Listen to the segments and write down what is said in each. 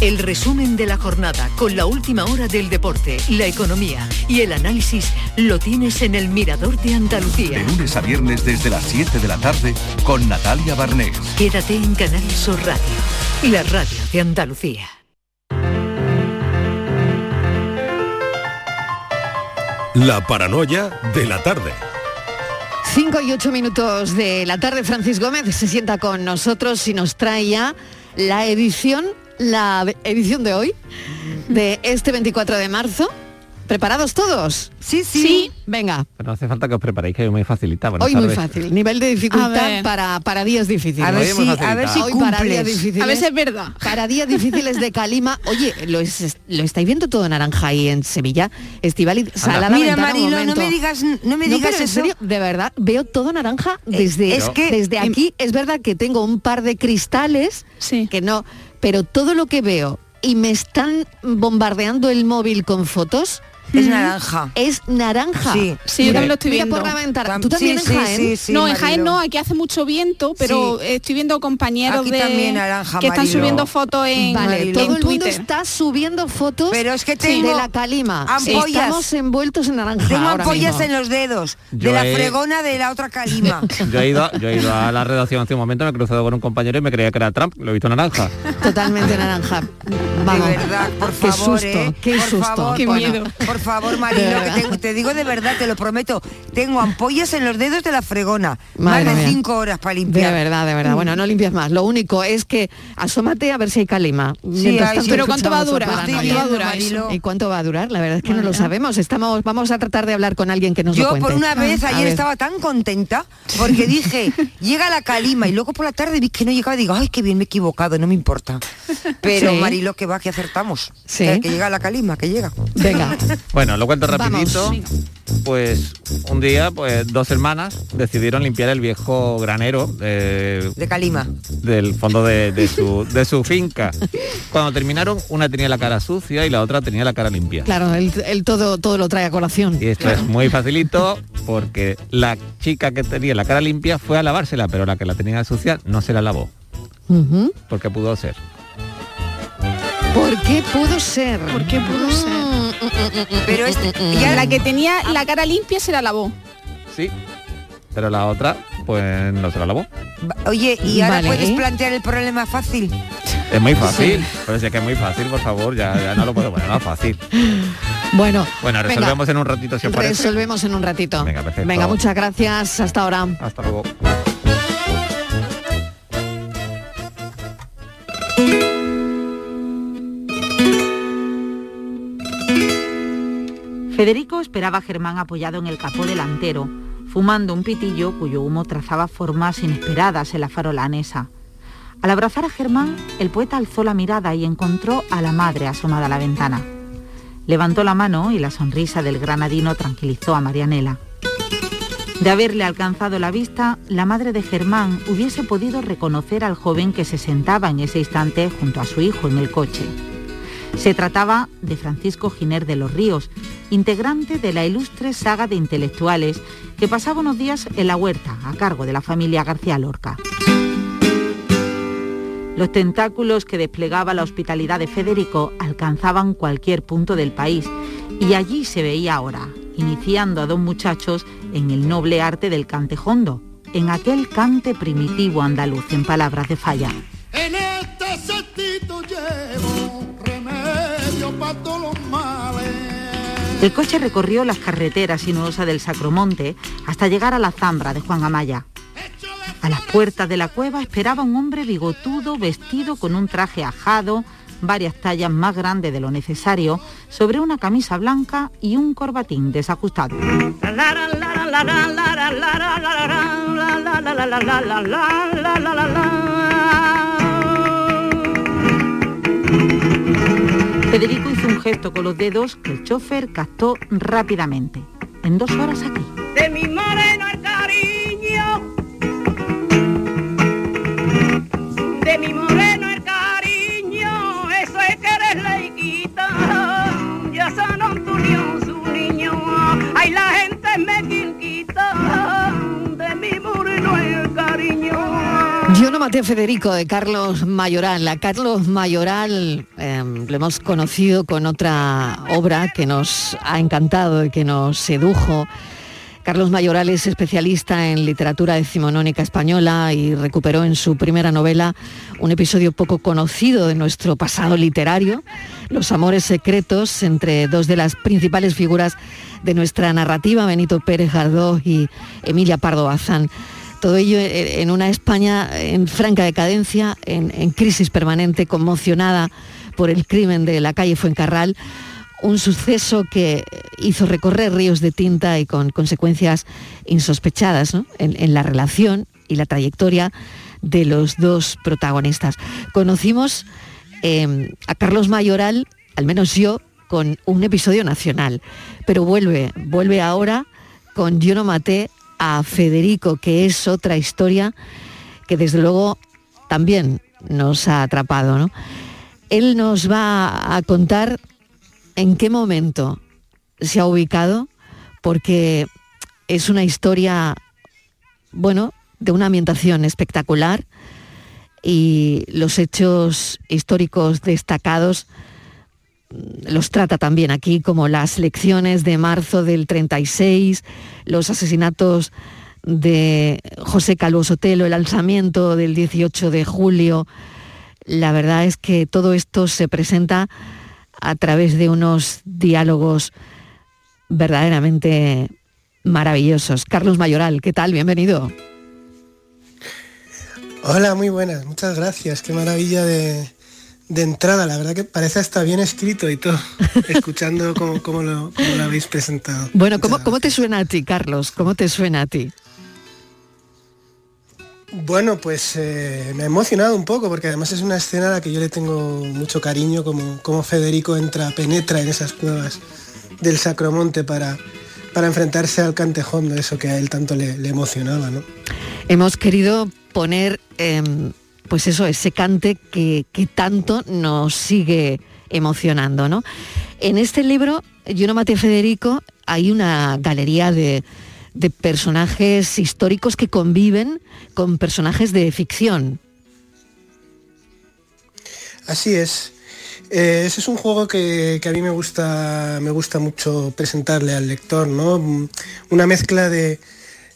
El resumen de la jornada con la última hora del deporte, la economía y el análisis lo tienes en el Mirador de Andalucía. De lunes a viernes desde las 7 de la tarde con Natalia Barnés. Quédate en Canal Sur Radio, la radio de Andalucía. La paranoia de la tarde. 5 y 8 minutos de la tarde, Francis Gómez se sienta con nosotros y nos trae ya la edición, la edición de hoy, de este 24 de marzo. ¿Preparados todos? Sí, sí. Venga. Pero no hace falta que os preparéis, que hoy muy facilita. Buenas Hoy muy fácil. Nivel de dificultad para, para días difíciles. A ver si, a ver si Hoy para días difíciles. A ver si es verdad. Para días difíciles de Calima. Oye, lo, es- lo estáis viendo todo naranja ahí en Sevilla. Estival Salada Mira, Marilo, no me digas, no me No, digas en eso. serio, de verdad, veo todo naranja desde, es que- desde aquí. Es verdad que tengo un par de cristales que no, pero todo lo que veo y me están bombardeando el móvil con fotos. Es naranja. Es naranja. Sí. Sí, yo también lo estoy Mira viendo. por la ventana. Tam- ¿Tú también sí, en Jaén? sí, sí, no, en Marilo. Jaén no, aquí hace mucho viento, pero Sí. estoy viendo compañeros Aquí de también naranja, que están subiendo fotos en, Vale, en todo el mundo está subiendo fotos Pero es que de tengo la calima. ampollas. Estamos envueltos en naranja. Tengo ampollas mismo. en los dedos Yo de la he- fregona de la otra calima. Yo he, ido, yo he ido a la redacción hace un momento, me he cruzado con un compañero y me creía que era Trump, lo he visto naranja. Totalmente naranja. Vamos. De verdad, por Qué favor, susto, ¿eh? qué por susto. Favor, Qué Bueno, miedo. Por favor, Marilo, De que te digo de verdad, te lo prometo. Tengo ampollas en los dedos de la fregona. Madre más de mía. cinco horas para De limpiar. verdad, de verdad. Bueno, no limpias más. Lo único es que asómate a ver si hay calima. Hay, pero ¿cuánto va a durar? ¿Y cuánto va a durar? La verdad es que no lo sabemos. Estamos, vamos a tratar de hablar con alguien que nos lo Yo cuente. por una vez A ayer ver. estaba tan contenta porque dije, llega la calima y luego por la tarde vi que no llegaba y digo, ay, qué bien me he equivocado, no me importa. Pero Sí. Marilo, que va, que acertamos. Sí. Que, que llega la calima, que llega. Venga. Bueno, lo cuento Vamos. rapidito. Pues un día, pues dos hermanas decidieron limpiar el viejo granero eh, De calima. del fondo de, de su, de su finca. Cuando terminaron, una tenía la cara sucia y la otra tenía la cara limpia. Claro, él, él todo, todo lo trae a colación. Y esto es muy facilito porque la chica que tenía la cara limpia fue a lavársela, pero la que la tenía sucia no se la lavó, porque pudo ser. ¿Por qué pudo ser? ¿Por qué pudo ser? Pero este, Y a la que tenía la cara limpia se la lavó. Sí, pero la otra, pues no se la lavó. Oye, y ahora Vale. puedes plantear el problema fácil. Es muy fácil, pero si es que es muy fácil, por favor, ya, ya no lo puedo poner más fácil. Bueno, Bueno, venga, resolvemos en un ratito si os parece. resolvemos en un ratito. Venga, perfecto. Venga, muchas gracias. Hasta ahora. Hasta luego. Federico esperaba a Germán apoyado en el capó delantero, fumando un pitillo cuyo humo trazaba formas inesperadas en la farola anesa. Al abrazar a Germán, el poeta alzó la mirada y encontró a la madre asomada a la ventana. Levantó la mano y la sonrisa del granadino tranquilizó a Marianela. De haberle alcanzado la vista, la madre de Germán hubiese podido reconocer al joven que se sentaba en ese instante junto a su hijo en el coche. Se trataba de Francisco Giner de los Ríos, integrante de la ilustre saga de intelectuales que pasaba unos días en la huerta a cargo de la familia García Lorca. Los tentáculos que desplegaba la hospitalidad de Federico alcanzaban cualquier punto del país y allí se veía ahora, iniciando a dos muchachos en el noble arte del cantejondo, en aquel cante primitivo andaluz en palabras de falla. Este remedio para todos los males. El coche recorrió las carreteras sinuosas del Sacromonte hasta llegar a la Zambra de Juan Amaya. A las puertas de la cueva esperaba un hombre bigotudo vestido con un traje ajado, varias tallas más grandes de lo necesario, sobre una camisa blanca y un corbatín desajustado. Federico hizo un gesto con los dedos que el chofer captó rápidamente. En dos horas aquí. De mi moreno el cariño. De mi moreno el cariño. Eso es que eres laiquita. Ya San Antonio su niño. Ay, la gente me Yo no maté a Federico de Carlos Mayoral. A Carlos Mayoral eh, lo hemos conocido con otra obra que nos ha encantado y que nos sedujo. Carlos Mayoral es especialista en literatura decimonónica española y recuperó en su primera novela un episodio poco conocido de nuestro pasado literario, los amores secretos entre dos de las principales figuras de nuestra narrativa, Benito Pérez Gardós y Emilia Pardo Bazán. Todo ello en una España en franca decadencia, en, en, crisis permanente, conmocionada por el crimen de la calle Fuencarral, un suceso que hizo recorrer ríos de tinta y con consecuencias insospechadas en, la relación y la trayectoria de los dos protagonistas. Conocimos eh, a Carlos Mayoral, al menos yo, con un episodio nacional, pero vuelve, vuelve ahora con Yo no maté a Federico, que es otra historia que desde luego también nos ha atrapado. ¿no? Él nos va a contar en qué momento se ha ubicado, porque es una historia, bueno, de una ambientación espectacular y los hechos históricos destacados los trata también aquí como las lecciones de marzo del 36, los asesinatos de José Calvo Sotelo, el alzamiento del 18 de julio. La verdad es que todo esto se presenta a través de unos diálogos verdaderamente maravillosos. Carlos Mayoral, ¿qué tal? Bienvenido. Hola, muy buenas, muchas gracias. Qué maravilla de, de entrada, la verdad que parece hasta bien escrito y todo, escuchando cómo, cómo, lo, cómo lo, habéis presentado. Bueno, ¿cómo, ¿cómo, te suena a ti, Carlos? ¿Cómo te suena a ti? Bueno, pues eh, me ha emocionado un poco, porque además es una escena a la que yo le tengo mucho cariño, como, como Federico entra, penetra en esas cuevas del Sacromonte para, para enfrentarse al cantejón, de eso que a él tanto le, le emocionaba, ¿no? Hemos querido poner... Eh, pues eso, ese cante que, que, tanto nos sigue emocionando, ¿no? En este libro, Yo no maté a Federico, hay una galería de, de personajes históricos que conviven con personajes de ficción. Así es. Eh, ese es un juego que, a mí me gusta, me gusta mucho presentarle al lector, ¿no? Una mezcla de,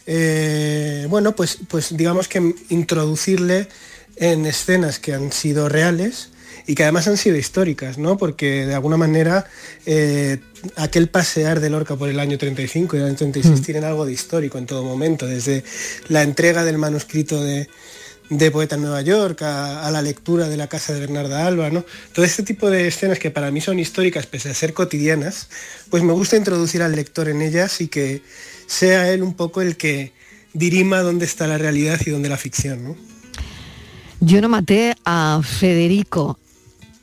eh, bueno, pues, pues digamos que introducirle en escenas que han sido reales y que además han sido históricas, ¿no? Porque de alguna manera eh, aquel pasear de Lorca por el año 35 y el año 36 mm. tienen algo de histórico en todo momento, desde la entrega del manuscrito de, de Poeta en Nueva York a, a, la lectura de la casa de Bernarda Alba, ¿no? Todo este tipo de escenas que para mí son históricas pese a ser cotidianas, pues me gusta introducir al lector en ellas y que sea él un poco el que dirima dónde está la realidad y dónde la ficción, ¿no? Yo no maté a Federico.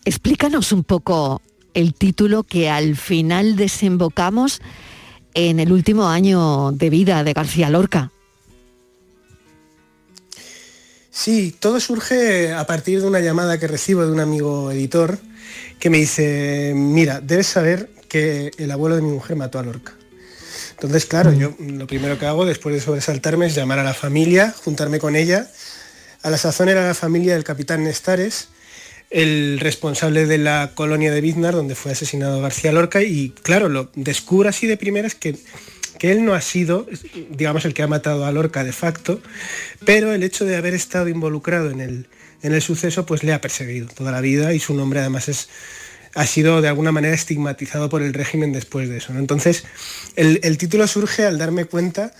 Explícanos un poco el título que al final desembocamos en el último año de vida de García Lorca. Sí, todo surge a partir de una llamada que recibo de un amigo editor que me dice, mira, debes saber que el abuelo de mi mujer mató a Lorca. Entonces, claro, yo lo primero que hago después de sobresaltarme es llamar a la familia, juntarme con ella. A la sazón era la familia del capitán Nestares, el responsable de la colonia de Biznar, donde fue asesinado García Lorca, y claro, lo descubro así de primeras que, que él no ha sido, digamos, el que ha matado a Lorca de facto, pero el hecho de haber estado involucrado en el, en el suceso, pues le ha perseguido toda la vida y su nombre además es ha sido de alguna manera estigmatizado por el régimen después de eso. Entonces, el, el título surge al darme cuenta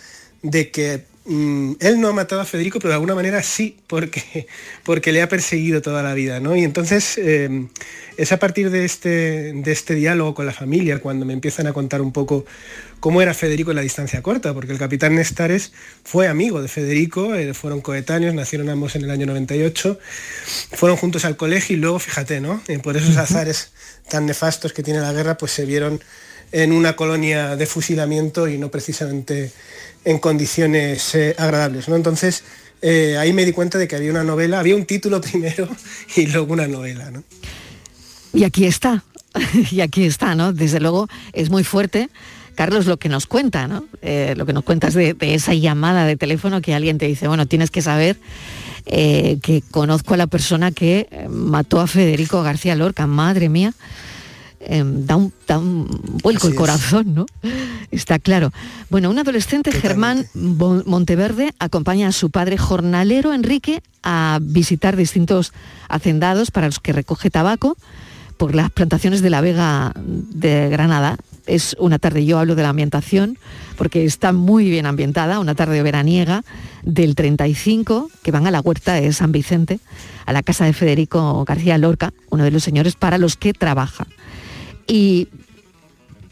de que mm, él no ha matado a Federico, pero de alguna manera sí, porque, porque le ha perseguido toda la vida. ¿no? Y entonces eh, es a partir de este, de este diálogo con la familia cuando me empiezan a contar un poco cómo era Federico en la distancia corta, porque el capitán Nestares fue amigo de Federico, eh, fueron coetáneos, nacieron ambos en el año 98, fueron juntos al colegio y luego, fíjate, ¿no? Eh, por esos azares tan nefastos que tiene la guerra, pues se vieron en una colonia de fusilamiento y no precisamente en condiciones eh, agradables. ¿no? Entonces, eh, ahí me di cuenta de que había una novela, había un título primero y luego una novela. ¿no? Y aquí está, y aquí está, ¿no? Desde luego es muy fuerte. Carlos, lo que nos cuenta, ¿no? Eh, lo que nos cuentas de, de, esa llamada de teléfono que alguien te dice, bueno, tienes que saber que conozco a la persona que mató a Federico García Lorca, madre mía. Eh, da, un, da, un, vuelco Así el corazón, es. ¿no? Está claro. Bueno, un adolescente, Totalmente. Germán Monteverde, acompaña a su padre jornalero Enrique a visitar distintos hacendados para los que recoge tabaco por las plantaciones de la Vega de Granada. Es una tarde, yo hablo de la ambientación, porque está muy bien ambientada, una tarde veraniega del 35, que van a la huerta de San Vicente, a la casa de Federico García Lorca, uno de los señores para los que trabaja. Y,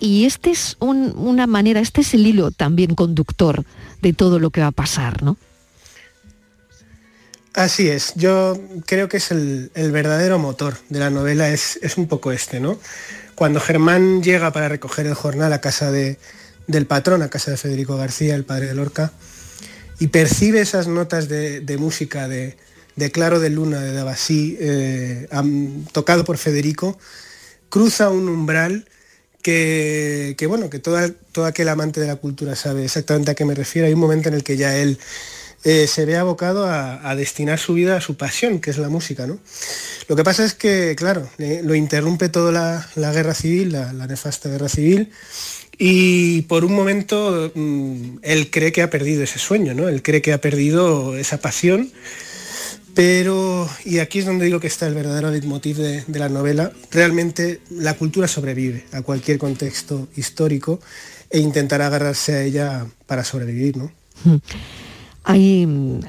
y este es un, una manera, este es el hilo también conductor de todo lo que va a pasar, ¿no? Así es, yo creo que es el, verdadero motor de la novela, es, es, un poco este, ¿no? Cuando Germán llega para recoger el jornal a casa de, del patrón, a casa de Federico García, el padre de Lorca, y percibe esas notas de, de música de, de, Claro de Luna, de Dabasí, eh, tocado por Federico, cruza un umbral que, bueno, que toda, todo aquel amante de la cultura sabe exactamente a qué me refiero. Hay un momento en el que ya él eh, se ve abocado a, destinar su vida a su pasión, que es la música. ¿no? Lo que pasa es que, claro, eh, lo interrumpe toda la, guerra civil, la, nefasta guerra civil, y por un momento mmm, él cree que ha perdido ese sueño, ¿no? él cree que ha perdido esa pasión. Pero, y aquí es donde digo que está el verdadero leitmotiv de, de la novela, realmente la cultura sobrevive a cualquier contexto histórico e intentará agarrarse a ella para sobrevivir. ¿no? Hay mm,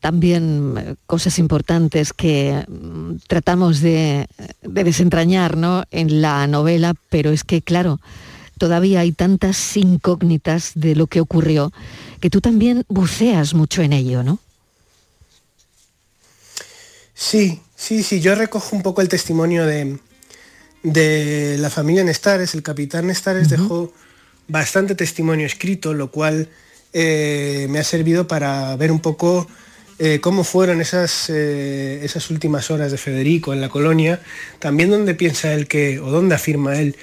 también cosas importantes que mm, tratamos de, de desentrañar ¿no? en la novela, pero es que, claro, todavía hay tantas incógnitas de lo que ocurrió que tú también buceas mucho en ello, ¿no? Sí, sí, sí, yo recojo un poco el testimonio de, de la familia Nestares. El capitán Nestares uh -huh. dejó bastante testimonio escrito, lo cual eh, me ha servido para ver un poco eh, cómo fueron esas, eh, esas últimas horas de Federico en la colonia, también dónde piensa él que, o dónde afirma él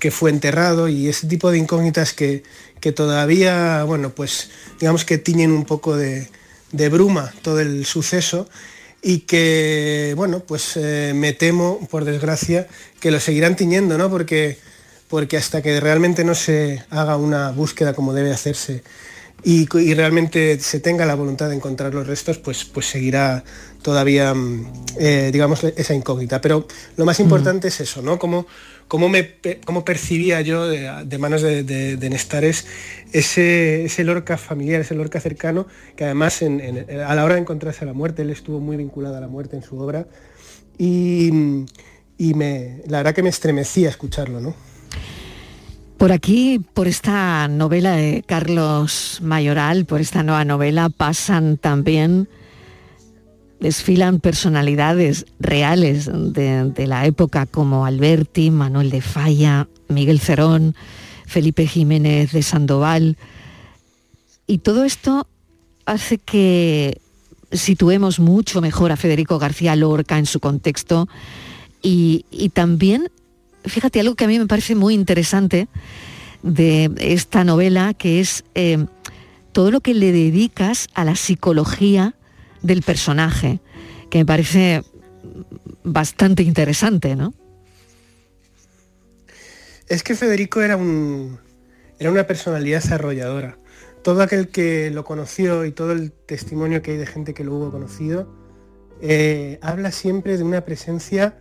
que fue enterrado y ese tipo de incógnitas que, que todavía, bueno, pues digamos que tiñen un poco de, de bruma todo el suceso y que, bueno, pues eh, me temo, por desgracia, que lo seguirán tiñendo, ¿no? Porque, porque hasta que realmente no se haga una búsqueda como debe hacerse y, y, realmente se tenga la voluntad de encontrar los restos, pues, pues seguirá todavía, eh, digamos, esa incógnita. Pero lo más importante mm. es eso, ¿no? Cómo, cómo, me, cómo percibía yo de, manos de, de, Nestares ese, ese Lorca familiar, ese Lorca cercano, que además a la hora de encontrarse a la muerte, él estuvo muy vinculado a la muerte en su obra. Y, y me, la verdad que me estremecía escucharlo, ¿no? Por aquí, por esta novela de Carlos Mayoral, por esta nueva novela, pasan también, desfilan personalidades reales de, la época como Alberti, Manuel de Falla, Miguel Cerón, Felipe Jiménez de Sandoval. Y todo esto hace que situemos mucho mejor a Federico García Lorca en su contexto y, y también, fíjate, algo que a mí me parece muy interesante de esta novela, que es eh, todo lo que le dedicas a la psicología del personaje, que me parece bastante interesante, ¿no? Es que Federico era un era una personalidad arrolladora. Todo aquel que lo conoció y todo el testimonio que hay de gente que lo hubo conocido, eh, habla siempre de una presencia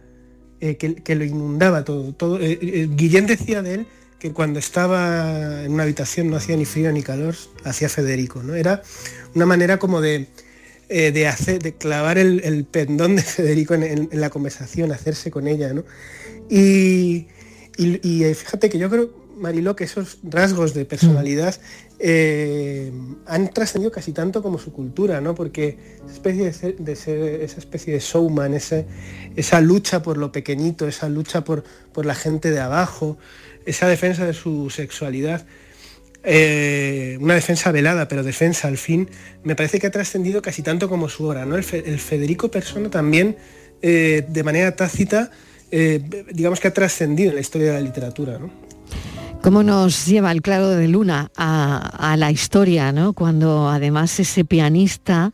eh, que, que lo inundaba todo. todo eh, Guillén decía de él que cuando estaba en una habitación no hacía ni frío ni calor, hacía Federico, ¿no? Era una manera como de, eh, de clavar el, pendón de Federico en, la conversación, hacerse con ella, ¿no? Y, eh, fíjate que yo creo, Mariló, que esos rasgos de personalidad eh, han trascendido casi tanto como su cultura, ¿no? Porque esa especie de ser, esa especie de showman, ese- esa lucha por lo pequeñito, esa lucha por, por la gente de abajo, esa defensa de su sexualidad, eh, una defensa velada, pero defensa al fin, me parece que ha trascendido casi tanto como su obra. ¿no? El, Fe- el Federico Persona también, eh, de manera tácita, eh, digamos que ha trascendido en la historia de la literatura. ¿no? ¿Cómo nos lleva el claro de luna a, a la historia, ¿no? Cuando además ese pianista,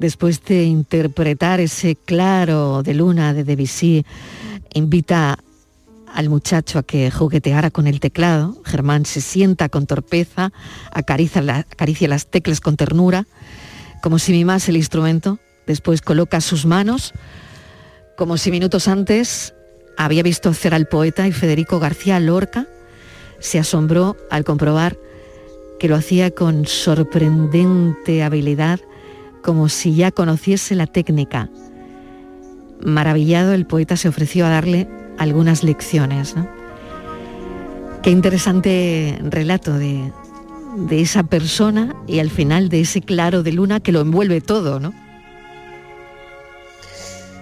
después de interpretar ese claro de luna de Debussy, invita al muchacho a que jugueteara con el teclado. Germán se sienta con torpeza, acaricia, acaricia las teclas con ternura, como si mimase el instrumento. Después coloca sus manos, como si minutos antes había visto hacer al poeta y Federico García Lorca se asombró al comprobar que lo hacía con sorprendente habilidad, como si ya conociese la técnica. Maravillado, el poeta se ofreció a darle algunas lecciones. ¿no? Qué interesante relato de, de esa persona y al final de ese claro de luna que lo envuelve todo, ¿no?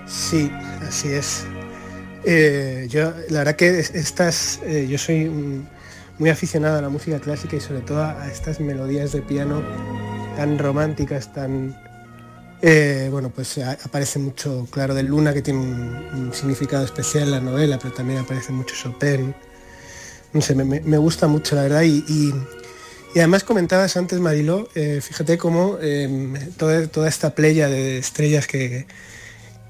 Sí, así es. Eh, yo, la verdad que es- estas, eh, yo soy muy aficionado a la música clásica y sobre todo a estas melodías de piano tan románticas, tan... eh, bueno, pues aparece mucho Claro de Luna, que tiene un, un significado especial en la novela, pero también aparece mucho Chopin. No sé, me, me- gusta mucho, la verdad. Y, y- y además comentabas antes, Mariló, eh, fíjate cómo eh, toda, toda esta playa de estrellas que,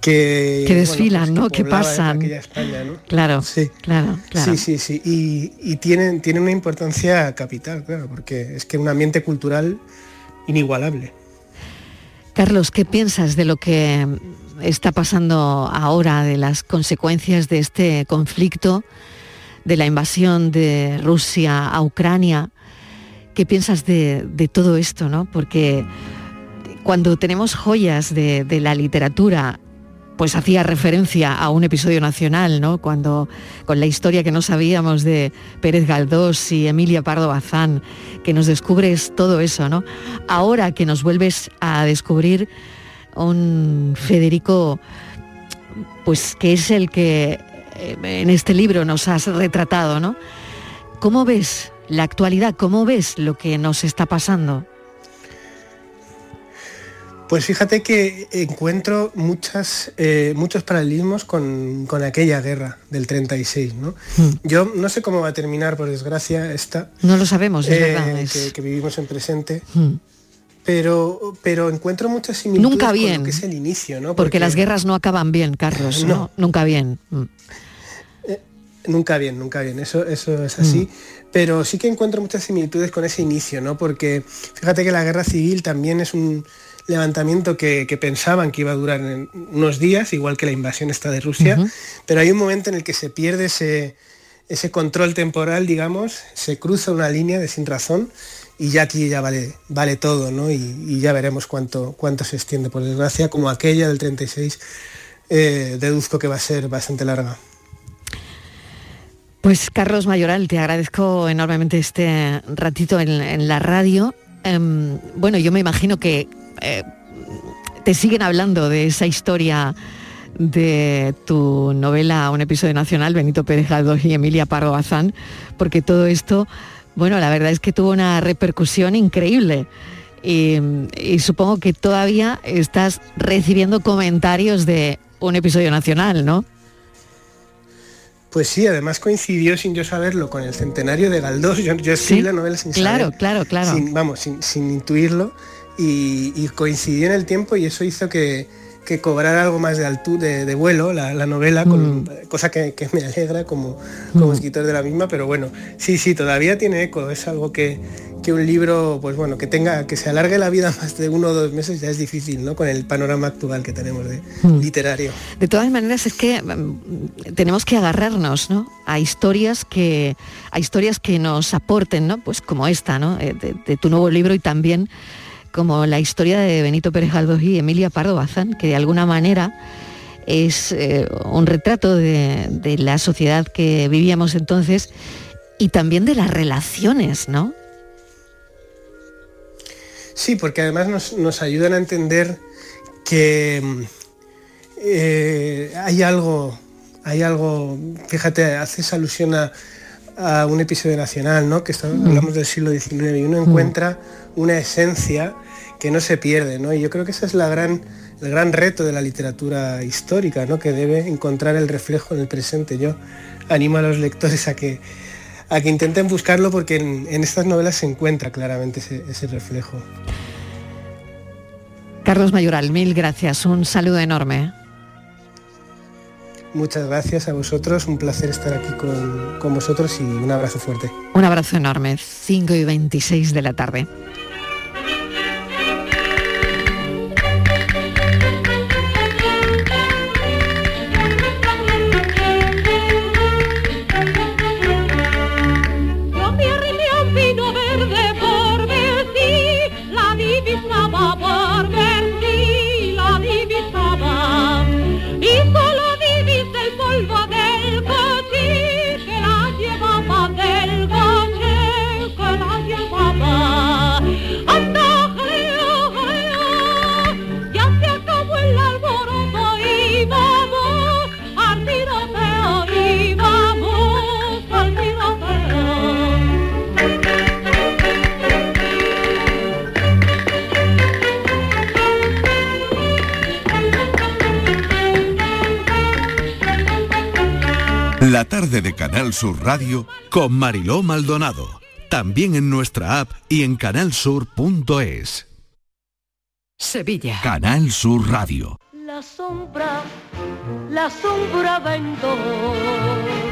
que, Que bueno, desfilan, pues ¿no? Que pasan. aquella España, ¿no? Claro, Sí. claro, claro. Sí, sí, sí. Y, y tienen, tienen una importancia capital, claro, porque es que un ambiente cultural inigualable. Carlos, ¿qué piensas de lo que está pasando ahora, de las consecuencias de este conflicto, de la invasión de Rusia a Ucrania? ¿Qué piensas de, todo esto, no? Porque cuando tenemos joyas de la literatura, pues hacía referencia a un episodio nacional, ¿no? Cuando con la historia que no sabíamos de Pérez Galdós y Emilia Pardo Bazán, que nos descubres todo eso, ¿no? Ahora que nos vuelves a descubrir un Federico, pues que es el que eh, en este libro nos has retratado, ¿no? ¿Cómo ves la actualidad? ¿Cómo ves lo que nos está pasando? Pues fíjate que encuentro muchas, eh, muchos paralelismos con, con aquella guerra del 36, ¿no? Yo no sé cómo va a terminar, por desgracia, esta. No lo sabemos, es eh, verdad. es- que, que vivimos en presente. Mm. Pero, pero encuentro muchas similitudes Nunca con bien. lo que es el inicio, ¿no? Porque las guerras no acaban bien, Carlos, ¿no? No. Nunca bien. Mm. Nunca bien, nunca bien, eso, eso es así. Pero sí que encuentro muchas similitudes con ese inicio, ¿no? Porque fíjate que la guerra civil también es un levantamiento que, que pensaban que iba a durar en unos días, igual que la invasión esta de Rusia, pero hay un momento en el que se pierde ese, ese control temporal, digamos, se cruza una línea de sin razón y ya aquí ya vale, vale todo, ¿no? Y, y ya veremos cuánto, cuánto se extiende. Por desgracia, como aquella del 36, eh, deduzco que va a ser bastante larga. Pues Carlos Mayoral, te agradezco enormemente este ratito en, en la radio. Em, bueno, yo me imagino que eh, te siguen hablando de esa historia de tu novela Un episodio nacional, Benito Pérez Galdós y Emilia Pardo Bazán, porque todo esto bueno, la verdad es que tuvo una repercusión increíble. Y, y supongo que todavía estás recibiendo comentarios de un episodio nacional, ¿no? Pues sí, además coincidió sin yo saberlo con el centenario de Galdós. Yo, yo escribí Sí, la novela sin claro, saber, claro, claro. sin- vamos, sin, sin intuirlo y, y coincidió en el tiempo y eso hizo que, que cobrara algo más de altura, de, de vuelo la, la novela, con- cosa que, que me alegra como, como Mm. escritor de la misma, pero bueno, sí, sí, todavía tiene eco. Es algo que, que un libro, pues bueno, que tenga, que se alargue la vida más de uno o dos meses ya es difícil, ¿no? Con el panorama actual que tenemos de Mm. literario. De todas maneras es que mm, tenemos que agarrarnos, ¿no? A historias que a historias que nos aporten, ¿no? Pues como esta, ¿no? Eh, De, de tu nuevo libro y también como la historia de Benito Pérez Galdós y Emilia Pardo Bazán, que de alguna manera es eh, un retrato de, la sociedad que vivíamos entonces y también de las relaciones, ¿no? Sí, porque además nos, ayudan a entender que eh, hay algo, hay algo, fíjate, haces alusión a, a un episodio nacional, ¿no? Que está- hablamos del siglo XIX y uno encuentra una esencia que no se pierde, ¿no? Y yo creo que ese es la gran, el gran reto de la literatura histórica, ¿no? Que debe encontrar el reflejo en el presente. Yo animo a los lectores a que, a que intenten buscarlo porque en, en estas novelas se encuentra claramente ese- ese reflejo. Carlos Mayoral, mil gracias, un saludo enorme. Muchas gracias a vosotros, un placer estar aquí con, con vosotros y un abrazo fuerte. Un abrazo enorme, 5 y 26 de la tarde. La tarde de Canal Sur Radio con Mariló Maldonado. También en nuestra app y en canalsur.es. Sevilla. Canal Sur Radio. La sombra, la sombra vendó.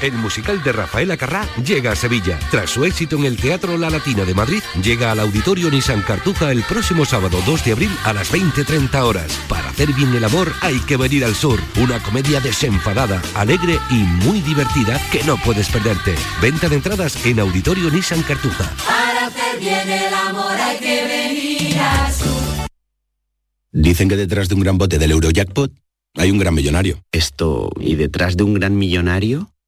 El musical de Rafaela Carrá llega a Sevilla. Tras su éxito en el Teatro La Latina de Madrid, llega al Auditorio Nissan Cartuja el próximo sábado 2 de abril a las 20.30 horas. Para hacer bien el amor hay que venir al sur. Una comedia desenfadada, alegre y muy divertida que no puedes perderte. Venta de entradas en Auditorio Nissan Cartuja. Para hacer bien el amor hay que venir al sur. Dicen que detrás de un gran bote del Eurojackpot hay un gran millonario. Esto, ¿y detrás de un gran millonario?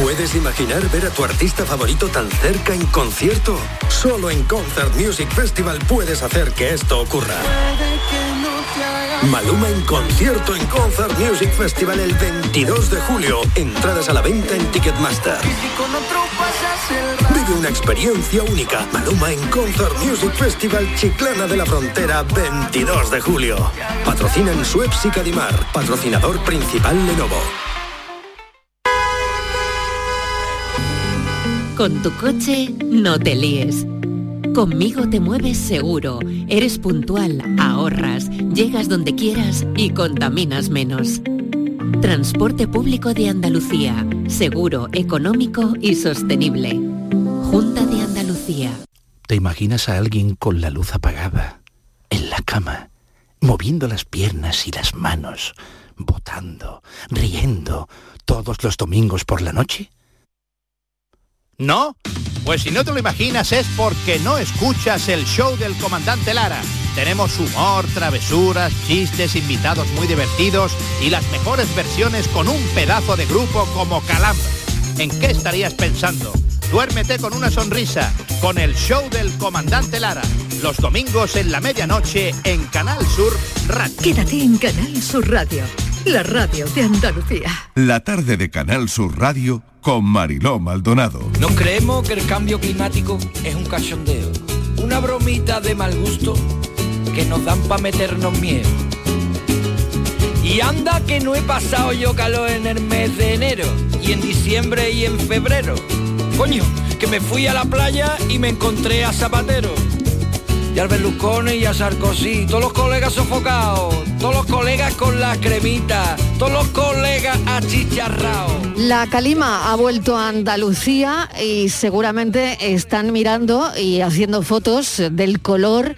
¿Puedes imaginar ver a tu artista favorito tan cerca en concierto? Solo en Concert Music Festival puedes hacer que esto ocurra. Maluma en concierto en Concert Music Festival el 22 de julio. Entradas a la venta en Ticketmaster. Vive una experiencia única. Maluma en Concert Music Festival Chiclana de la Frontera 22 de julio. Patrocinan Suez y Cadimar. Patrocinador principal Lenovo. Con tu coche no te líes. Conmigo te mueves seguro, eres puntual, ahorras, llegas donde quieras y contaminas menos. Transporte público de Andalucía, seguro, económico y sostenible. Junta de Andalucía. ¿Te imaginas a alguien con la luz apagada, en la cama, moviendo las piernas y las manos, votando, riendo, todos los domingos por la noche? ¿No? Pues si no te lo imaginas es porque no escuchas el show del comandante Lara. Tenemos humor, travesuras, chistes, invitados muy divertidos y las mejores versiones con un pedazo de grupo como Calambre. ¿En qué estarías pensando? Duérmete con una sonrisa, con el show del comandante Lara. Los domingos en la medianoche en Canal Sur Radio. Quédate en Canal Sur Radio, la radio de Andalucía. La tarde de Canal Sur Radio con Mariló Maldonado. Nos creemos que el cambio climático es un cachondeo, una bromita de mal gusto que nos dan para meternos miedo. Y anda que no he pasado yo calor en el mes de enero, y en diciembre y en febrero. Coño, que me fui a la playa y me encontré a Zapatero. Y al Berlusconi y a Sarkozy, todos los colegas sofocados, todos los colegas con la cremita, todos los colegas achicharrados. La calima ha vuelto a Andalucía y seguramente están mirando y haciendo fotos del color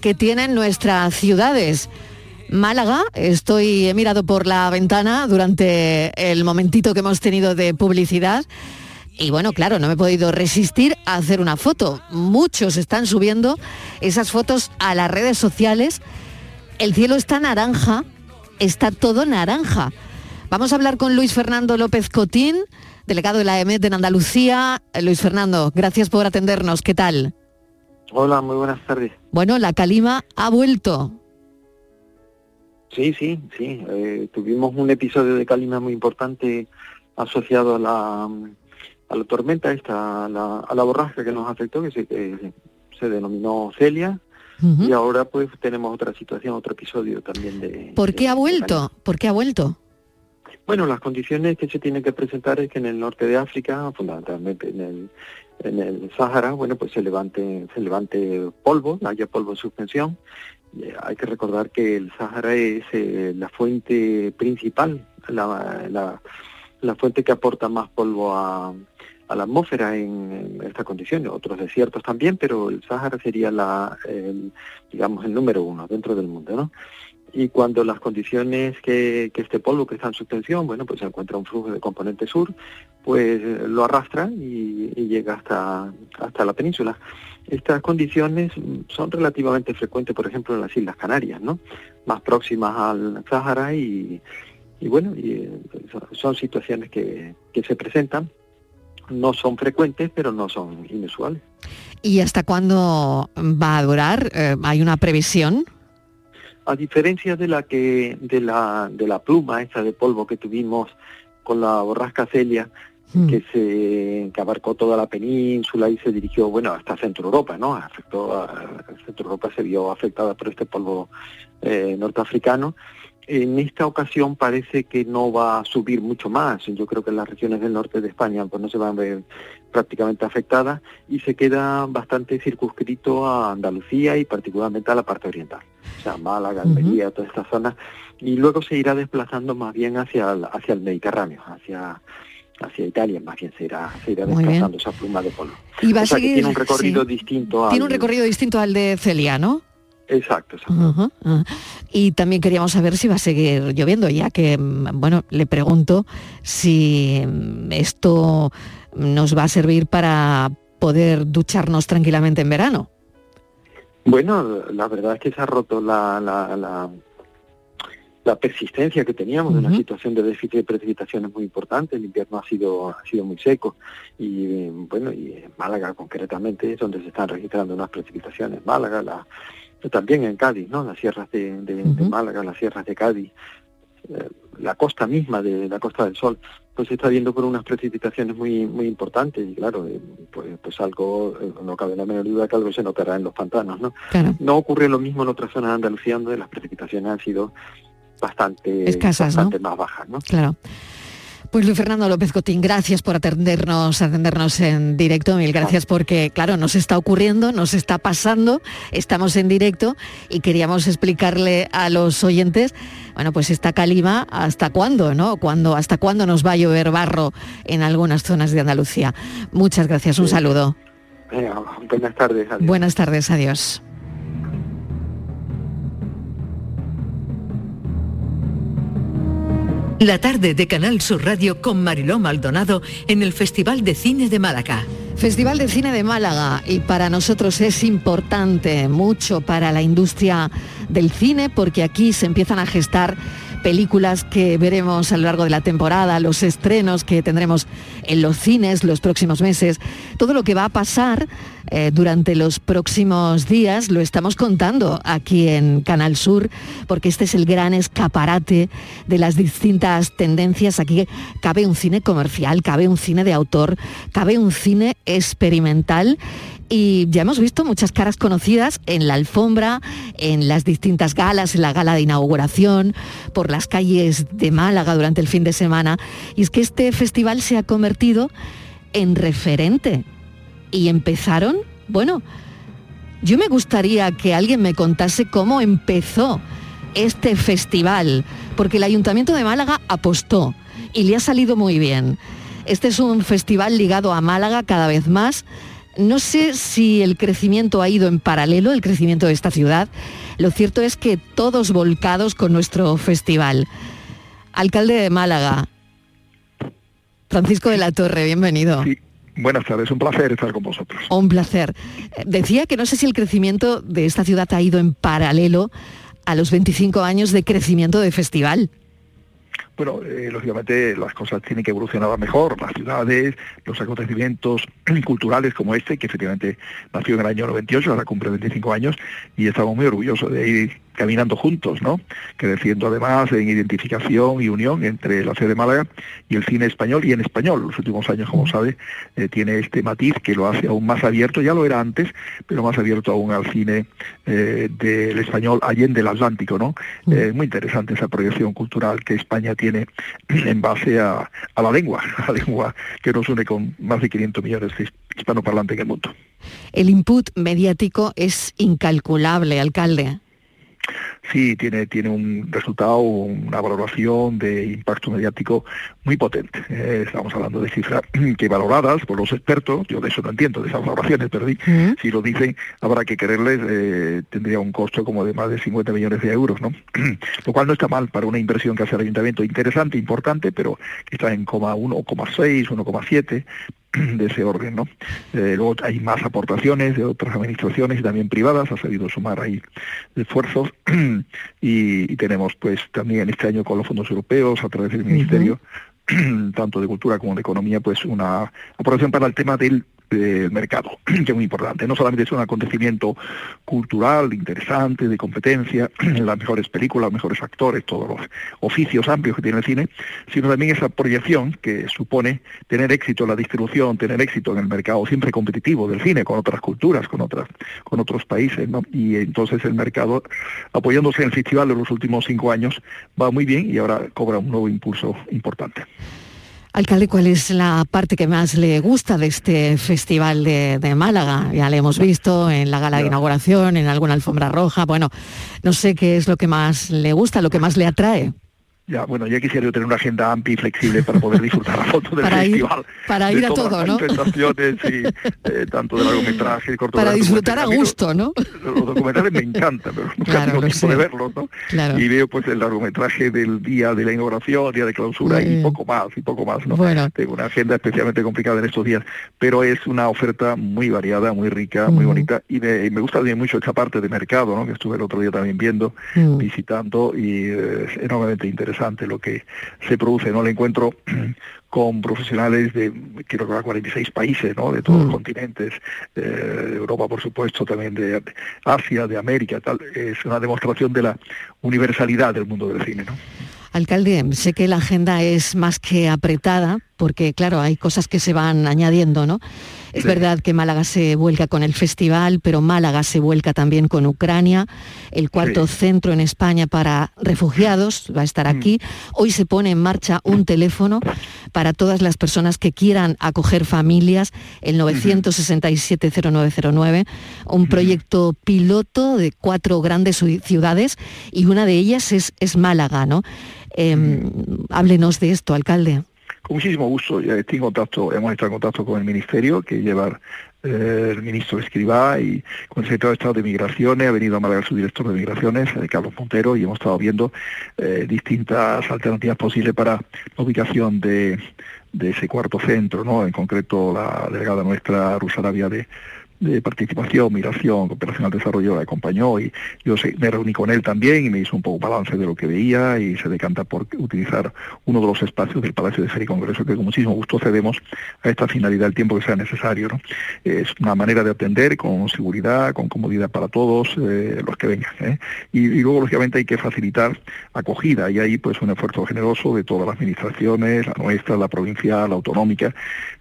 que tienen nuestras ciudades. Málaga, estoy he mirado por la ventana durante el momentito que hemos tenido de publicidad y bueno, claro, no me he podido resistir a hacer una foto. Muchos están subiendo esas fotos a las redes sociales. El cielo está naranja, está todo naranja. Vamos a hablar con Luis Fernando López Cotín, delegado de la EMET en Andalucía. Luis Fernando, gracias por atendernos. ¿Qué tal? Hola, muy buenas tardes. Bueno, la calima ha vuelto. Sí, sí, sí. eh, tuvimos un episodio de calima muy importante asociado a la, a la tormenta esta, a la, a la borrasca que nos afectó, que se, que se denominó Celia. Y ahora pues tenemos otra situación, otro episodio también de... ¿Por qué ha vuelto? ¿Por qué ha vuelto? Bueno, las condiciones que se tienen que presentar es que en el norte de África, fundamentalmente en el, en el Sáhara, bueno, pues se levante, se levante polvo, haya polvo en suspensión. Eh, hay que recordar que el Sáhara es eh, la fuente principal, la, la, la fuente que aporta más polvo a, a la atmósfera en, estas condiciones, otros desiertos también, pero el Sáhara sería la, el, digamos, el número uno dentro del mundo, ¿no? Y cuando las condiciones que, que este polvo que está en suspensión, bueno, pues se encuentra un flujo de componente sur, pues eh, lo arrastra y, llega hasta, hasta la península. Estas condiciones son relativamente frecuentes, por ejemplo, en las Islas Canarias, ¿no? Más próximas al Sáhara y, y bueno, y, eh, son situaciones que, que se presentan. No son frecuentes, pero no son inusuales. ¿Y hasta cuándo va a durar? Eh, ¿Hay una previsión? A diferencia de la que de la de la pluma esa de polvo que tuvimos con la borrasca Celia, Mm. que se que abarcó toda la península y se dirigió bueno hasta Centro Europa no afectó a, Centro Europa se vio afectada por este polvo eh, norteafricano en esta ocasión parece que no va a subir mucho más. Yo creo que las regiones del norte de España pues no se van a ver prácticamente afectadas y se queda bastante circunscrito a Andalucía y particularmente a la parte oriental. O sea Málaga Almería toda esta zona. Y luego se irá desplazando más bien hacia hacia el Mediterráneo hacia hacia Italia, más bien se irá, se irá desplazando esa pluma de polvo. Y va a seguir, tiene un recorrido distinto Tiene un recorrido distinto al de Celia, ¿no? Exacto, exacto. Y también queríamos saber si va a seguir lloviendo, ya que, mm, bueno, le pregunto si mm, esto nos va a servir para poder ducharnos tranquilamente en verano. Bueno, la verdad es que se ha roto la, la la persistencia que teníamos de una situación de déficit de precipitaciones muy importante. El invierno ha sido ha sido muy seco y bueno y en Málaga concretamente es donde se están registrando unas precipitaciones. Málaga, la, también en Cádiz, ¿no? Las sierras de, de, Málaga, las sierras de Cádiz, eh, la costa misma de la Costa del Sol, pues se está viendo por unas precipitaciones muy muy importantes y claro, eh, pues, pues algo, eh, no cabe la menor duda que algo se notará en los pantanos, ¿no? No ocurre lo mismo en otras zonas de Andalucía donde las precipitaciones han sido bastante, Escasas, bastante más bajas. ¿no? Claro. Pues Luis Fernando López Cotín, gracias por atendernos, atendernos en directo, mil gracias porque, claro, nos está ocurriendo, nos está pasando, estamos en directo y queríamos explicarle a los oyentes, bueno, pues esta calima, ¿hasta cuándo, no? ¿Cuándo, ¿Hasta cuándo nos va a llover barro en algunas zonas de Andalucía? Muchas gracias, un saludo. buenas tardes. Adiós. Buenas tardes, adiós. La tarde de Canal Sur Radio con Mariló Maldonado en el Festival de Cine de Málaga. Festival de Cine de Málaga y para nosotros es importante mucho para la industria del cine porque aquí se empiezan a gestar películas que veremos a lo largo de la temporada, los estrenos que tendremos en los cines los próximos meses, todo lo que va a pasar eh, durante los próximos días lo estamos contando aquí en Canal Sur, porque este es el gran escaparate de las distintas tendencias. Aquí cabe un cine comercial, cabe un cine de autor, cabe un cine experimental y ya hemos visto muchas caras conocidas en la alfombra, en las distintas galas, en la gala de inauguración, por las calles de Málaga durante el fin de semana. Y es que este festival se ha convertido en referente. Y empezaron, bueno, yo me gustaría que alguien me contase cómo empezó este festival, porque el Ayuntamiento de Málaga apostó y le ha salido muy bien. Este es un festival ligado a Málaga cada vez más no sé si el crecimiento ha ido en paralelo, el crecimiento de esta ciudad. Lo cierto es que todos volcados con nuestro festival. Alcalde de Málaga, Francisco de la Torre, bienvenido. Sí. Buenas tardes, un placer estar con vosotros. Un placer. Decía que no sé si el crecimiento de esta ciudad ha ido en paralelo a los 25 años de crecimiento de festival bueno, eh, lógicamente las cosas tienen que evolucionar mejor, las ciudades, los acontecimientos culturales como este, que efectivamente nació en el año 98, ahora cumple 25 años, y estamos muy orgullosos de ir caminando juntos, ¿no? Creciendo además en identificación y unión entre la sede de Málaga y el cine español y en español. Los últimos años, como sabe, eh, tiene este matiz que lo hace aún más abierto, ya lo era antes, pero más abierto aún al cine eh, del español allende el Atlántico, ¿no? Eh, muy interesante esa proyección cultural que España tiene en base a, a la lengua, a la lengua que nos une con más de 500 millones de hispanoparlantes en el mundo. El input mediático es incalculable, alcalde sí tiene, tiene un resultado, una valoración de impacto mediático muy potente. Eh, estamos hablando de cifras que valoradas por los expertos, yo de eso no entiendo, de esas valoraciones, pero si lo dicen, habrá que quererles, eh, tendría un costo como de más de 50 millones de euros, ¿no? lo cual no está mal para una inversión que hace el ayuntamiento, interesante, importante, pero que está en 1,6, 1,7, de ese orden, ¿no? Eh, luego hay más aportaciones de otras administraciones y también privadas, ha sabido sumar ahí esfuerzos y, tenemos pues también este año con los fondos europeos a través del Ministerio, tanto de Cultura como de Economía, pues una aportación para el tema del del mercado, que es muy importante. No solamente es un acontecimiento cultural, interesante, de competencia, las mejores películas, mejores actores, todos los oficios amplios que tiene el cine, sino también esa proyección que supone tener éxito la distribución, tener éxito en el mercado siempre competitivo del cine, con otras culturas, con otras, con otros países, ¿no? Y entonces el mercado, apoyándose en el festival de los últimos cinco años, va muy bien y ahora cobra un nuevo impulso importante. Alcalde, ¿cuál es la parte que más le gusta de este festival de, Málaga? Ya le hemos visto en la gala de inauguración, en alguna alfombra roja. Bueno, no sé qué es lo que más le gusta, lo que más le atrae. Ya, bueno, ya quisiera yo tener una agenda amplia y flexible para poder disfrutar a fondo del para festival. Ir, para ir a todo, ¿no? y eh, tanto de largometraje, Para disfrutar a gusto, ¿no? Los documentales me encantan, pero nunca claro, tengo tiempo de verlos, ¿no? Claro. Y veo pues el largometraje del día de la inauguración, día de clausura y poco más, y poco más, ¿no? Bueno. Tengo una agenda especialmente complicada en estos días, pero es una oferta muy variada, muy rica, muy bonita y me, y me, gusta también mucho esta parte de mercado, ¿no? Que estuve el otro día también viendo, mm. visitando y eh, es enormemente interesante lo que se produce, ¿no? Le encuentro con profesionales de, quiero que 46 países, ¿no? De todos los continentes, eh, de Europa, por supuesto, también de Asia, de América, tal. Es una demostración de la universalidad del mundo del cine, ¿no? Alcalde, sé que la agenda es más que apretada, porque claro, hay cosas que se van añadiendo, ¿no? Es verdad que Málaga se vuelca con el festival, pero Málaga se vuelca también con Ucrania, el cuarto centro en España para refugiados va a estar mm. aquí. Hoy se pone en marcha un teléfono para todas las personas que quieran acoger familias, el 967-0909, un proyecto piloto de cuatro grandes ciudades y una de ellas es, es Málaga, ¿no? Em, háblenos de esto, alcalde. Con muchísimo gusto, ya estoy en contacto, hemos estado en contacto con el Ministerio, que lleva eh, el ministro Escribá y con el secretario de Estado de Migraciones, ha venido a Málaga el subdirector de Migraciones, eh, Carlos Montero, y hemos estado viendo eh, distintas alternativas posibles para la ubicación de, de ese cuarto centro, ¿no? En concreto la delegada nuestra, Rusarabia de de participación, migración, cooperación al desarrollo, la acompañó y yo me reuní con él también y me hizo un poco balance de lo que veía y se decanta por utilizar uno de los espacios del Palacio de Feria y Congreso que con muchísimo gusto cedemos a esta finalidad el tiempo que sea necesario. ¿no? Es una manera de atender con seguridad, con comodidad para todos eh, los que vengan. ¿eh? Y, y, luego, lógicamente, hay que facilitar acogida y ahí pues un esfuerzo generoso de todas las administraciones, la nuestra, la provincial, la autonómica,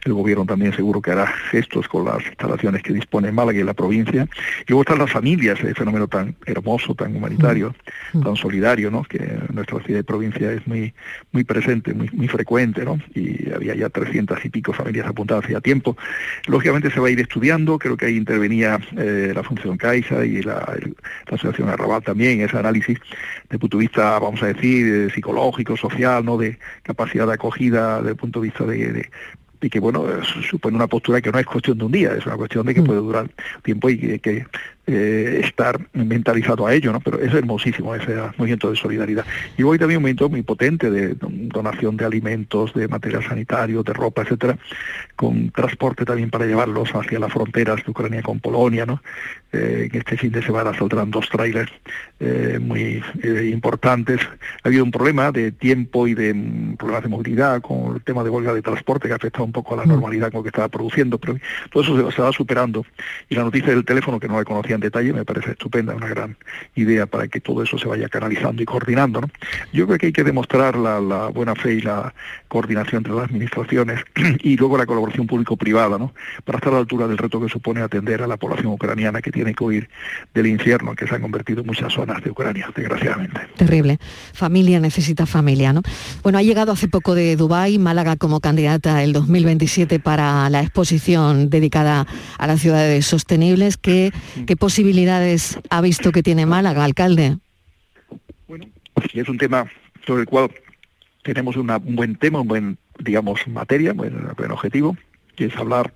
el gobierno también seguro que hará gestos con las instalaciones que dispone Málaga y la provincia. Y luego están las familias, ese fenómeno tan hermoso, tan humanitario, mm. tan solidario, ¿no? que en nuestra ciudad y provincia es muy, muy presente, muy, muy frecuente, ¿no? y había ya 300 y pico familias apuntadas hace tiempo. Lógicamente se va a ir estudiando, creo que ahí intervenía eh, la Función Caixa y la, Asociación Arrabal también, ese análisis de punto de vista, vamos a decir, psicológico, social, ¿no? de capacidad de acogida, desde el punto de vista de y que bueno, supone una postura que no es cuestión de un día, es una cuestión de que mm. puede durar tiempo y que, eh, estar mentalizado a ello, ¿no? Pero es hermosísimo ese movimiento de solidaridad. Y hoy también un movimiento muy potente de donación de alimentos, de material sanitario, de ropa, etcétera, con transporte también para llevarlos hacia las fronteras de Ucrania con Polonia, ¿no? Eh, en este fin de semana saldrán dos trailers eh, muy importantes. Ha habido un problema de tiempo y de mm, problemas de movilidad con el tema de huelga de transporte que ha afectado un poco a la mm. normalidad con lo que estaba produciendo, pero todo eso se, va superando. Y la noticia del teléfono que no la conocía en detalle, me parece estupenda, una gran idea para que todo eso se vaya canalizando y coordinando. ¿no? Yo creo que hay que demostrar la, buena fe y la coordinación entre las administraciones y luego la colaboración público-privada, ¿no? para estar a la altura del reto que supone atender a la población ucraniana que tiene que huir del infierno que se han convertido en muchas zonas de Ucrania, desgraciadamente. Terrible. Familia necesita familia, ¿no? Bueno, ha llegado hace poco de Dubái, Málaga como candidata el 2027 para la exposición dedicada a las ciudades sostenibles. ¿Qué, qué posibilidades ha visto que tiene Málaga, alcalde? Bueno, es un tema sobre el cual tenemos un buen tema, un buen, digamos, materia, un buen, objetivo, que es hablar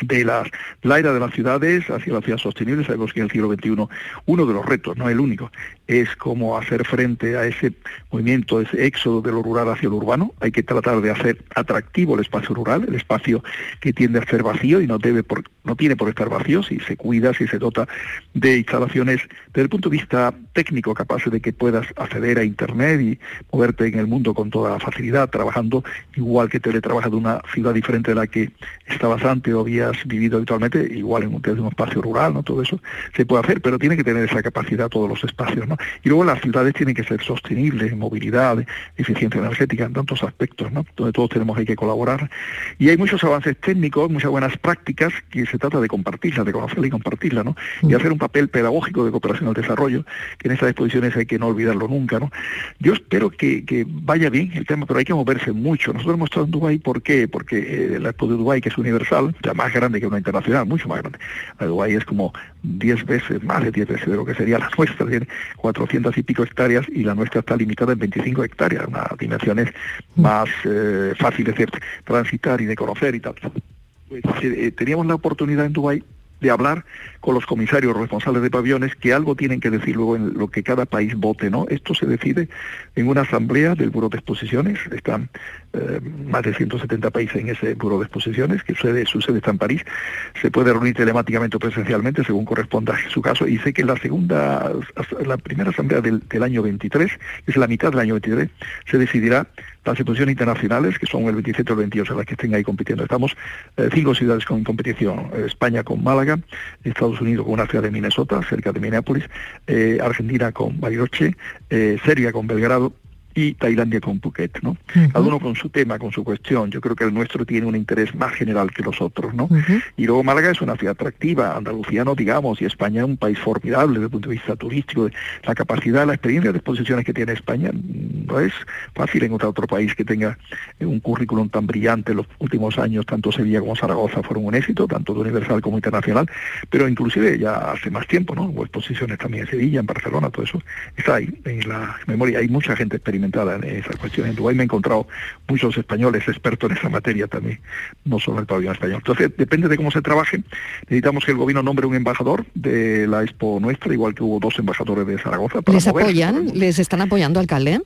de las, la era de las ciudades hacia la ciudad sostenible. Sabemos que en el siglo XXI uno de los retos, no el único, es cómo hacer frente a ese movimiento, ese éxodo de lo rural hacia lo urbano. Hay que tratar de hacer atractivo el espacio rural, el espacio que tiende a ser vacío y no debe por, no tiene por estar vacío si se cuida, si se dota de instalaciones desde el punto de vista técnico capaces de que puedas acceder a internet y moverte en el mundo con toda la facilidad, trabajando igual que teletrabajas de una ciudad diferente de la que estabas antes o habías vivido habitualmente, igual en un, un espacio rural, ¿no? Todo eso se puede hacer, pero tiene que tener esa capacidad todos los espacios, ¿no? Y luego las ciudades tienen que ser sostenibles, movilidad, eficiencia energética, en tantos aspectos, ¿no? Donde todos tenemos que colaborar. Y hay muchos avances técnicos, muchas buenas prácticas que se trata de compartirlas, de conocerlas y compartirlas, ¿no? Y hacer un papel pedagógico de cooperación al desarrollo, que en estas exposiciones hay que no olvidarlo nunca, ¿no? Yo espero que, vaya bien el tema, pero hay que moverse mucho. Nosotros hemos estado en Dubái, ¿por qué? Porque eh, la expo de Dubái, que es universal, ya más grande que una internacional, mucho más grande. La de Dubái es como 10 veces, más de 10 veces de lo que sería la nuestra, tiene 400 y pico hectáreas y la nuestra está limitada en 25 hectáreas, unas dimensiones más eh, fáciles de transitar y de conocer y tal. Pues, eh, teníamos la oportunidad en Dubái de hablar con los comisarios responsables de pabellones que algo tienen que decir luego en lo que cada país vote, ¿no? Esto se decide en una asamblea del Buró de Exposiciones, están eh, más de 170 países en ese Buró de Exposiciones, que sucede, sucede está en París, se puede reunir telemáticamente o presencialmente según corresponda a su caso, y sé que la segunda, la primera asamblea del, del año 23, que es la mitad del año 23, se decidirá las exposiciones internacionales, que son el 27 o el 28, las que estén ahí compitiendo. Estamos eh, cinco ciudades con competición, España con Málaga, Estados Unidos con una ciudad de Minnesota, cerca de Minneapolis, eh, Argentina con Bariloche, eh, Serbia con Belgrado, y Tailandia con Phuket, ¿no? Cada uno con su tema, con su cuestión. Yo creo que el nuestro tiene un interés más general que los otros, ¿no? Y luego Málaga es una ciudad atractiva, Andalucía no digamos, y España es un país formidable desde el punto de vista turístico. La capacidad, la experiencia de exposiciones que tiene España no es fácil encontrar otro país que tenga un currículum tan brillante en los últimos años, tanto Sevilla como Zaragoza fueron un éxito, tanto de universal como internacional, pero inclusive ya hace más tiempo, ¿no? Hubo exposiciones también en Sevilla, en Barcelona, todo eso está ahí en la memoria. Hay mucha gente experimentada en esas cuestiones. En Dubái me he encontrado muchos españoles expertos en esa materia también, no solo el pabellón español. Entonces, depende de cómo se trabaje. Necesitamos que el gobierno nombre un embajador de la Expo nuestra, igual que hubo dos embajadores de Zaragoza. ¿Les apoyan? ¿Les están apoyando, alcalde?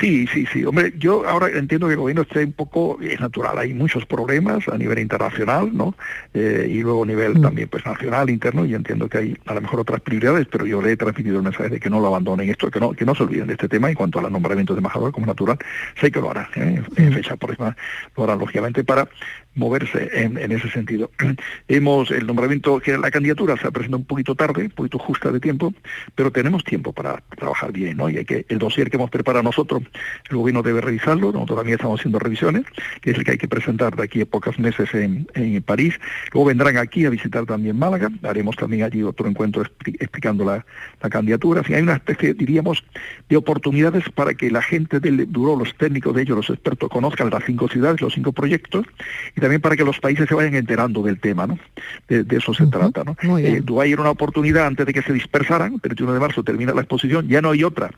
Sí, sí, sí. Hombre, yo ahora entiendo que el gobierno esté un poco, es natural, hay muchos problemas a nivel internacional, ¿no? Eh, y luego a nivel mm. también pues nacional, interno, y entiendo que hay a lo mejor otras prioridades, pero yo le he transmitido el mensaje de que no lo abandonen esto, que no, que no se olviden de este tema en cuanto a los nombramientos de embajador como natural, sé que lo harán, ¿eh? en mm. fecha próxima lo harán lógicamente para moverse en, ese sentido. Hemos, el nombramiento, que la candidatura se ha presentado un poquito tarde, un poquito justa de tiempo, pero tenemos tiempo para trabajar bien, ¿no? Y hay que, el dossier que hemos preparado nosotros, el gobierno debe revisarlo, nosotros también estamos haciendo revisiones, que es el que hay que presentar de aquí a pocos meses en, en París. Luego vendrán aquí a visitar también Málaga, haremos también allí otro encuentro explicando la, candidatura. En hay una especie, diríamos, de oportunidades para que la gente del Buró, los técnicos de ellos, los expertos, conozcan las cinco ciudades, los cinco proyectos, y también para que los países se vayan enterando del tema, ¿no? De, eso se trata, ¿no? Eh, Dubái era una oportunidad antes de que se dispersaran, el 31 de marzo termina la exposición, ya no hay otra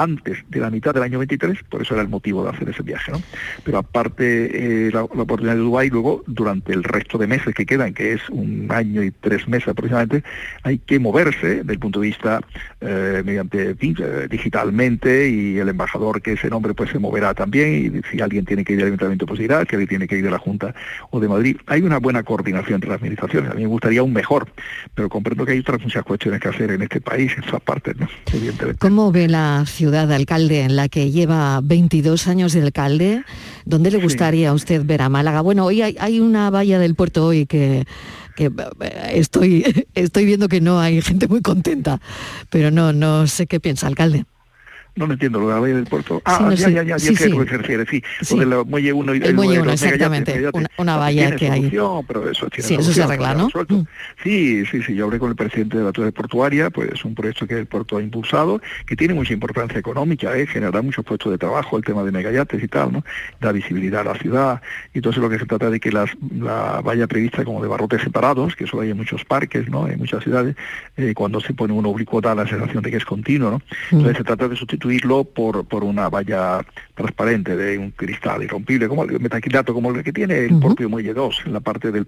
antes de la mitad del año 23, por eso era el motivo de hacer ese viaje. ¿no? Pero aparte eh, la, oportunidad de Dubái, luego durante el resto de meses que quedan, que es un año y tres meses aproximadamente, hay que moverse desde el punto de vista eh, mediante eh, digitalmente y el embajador que ese nombre pues se moverá también y si alguien tiene que ir al ayuntamiento pues irá, que tiene que ir de la Junta o de Madrid. Hay una buena coordinación entre las administraciones, a mí me gustaría un mejor, pero comprendo que hay otras muchas cuestiones que hacer en este país, en todas partes, ¿no? ¿Cómo ve la ciudad alcalde en la que lleva 22 años de alcalde, ¿dónde le gustaría a usted ver a Málaga? Bueno, hoy hay, una valla del puerto hoy que, que estoy, estoy viendo que no hay gente muy contenta, pero no, no sé qué piensa, alcalde. No lo entiendo, lo de la bahía del puerto. Ah, ya, ya, ya, ya, sé a lo que se refiere, sí. Lo del muelle 1 y el, muelle 1, exactamente. Una, una, valla que hay. Pero eso tiene sí, eso se arregla, ¿no? Mm. Sí, sí, sí. Yo hablé con el presidente de la Torre Portuaria, pues es un proyecto que el puerto ha impulsado, que tiene mucha importancia económica, ¿eh? generará muchos puestos de trabajo, el tema de megayates y tal, ¿no? Da visibilidad a la ciudad. Y entonces lo que se trata de que las, la valla prevista como de barrotes separados, que eso hay en muchos parques, ¿no? En muchas ciudades, eh, cuando se pone un oblicuo da la sensación de que es continuo, ¿no? Mm. Entonces se trata de sustituir sustituirlo por, por una valla transparente de un cristal irrompible, como el metacrilato, como el que tiene el propio Muelle 2, en la parte del,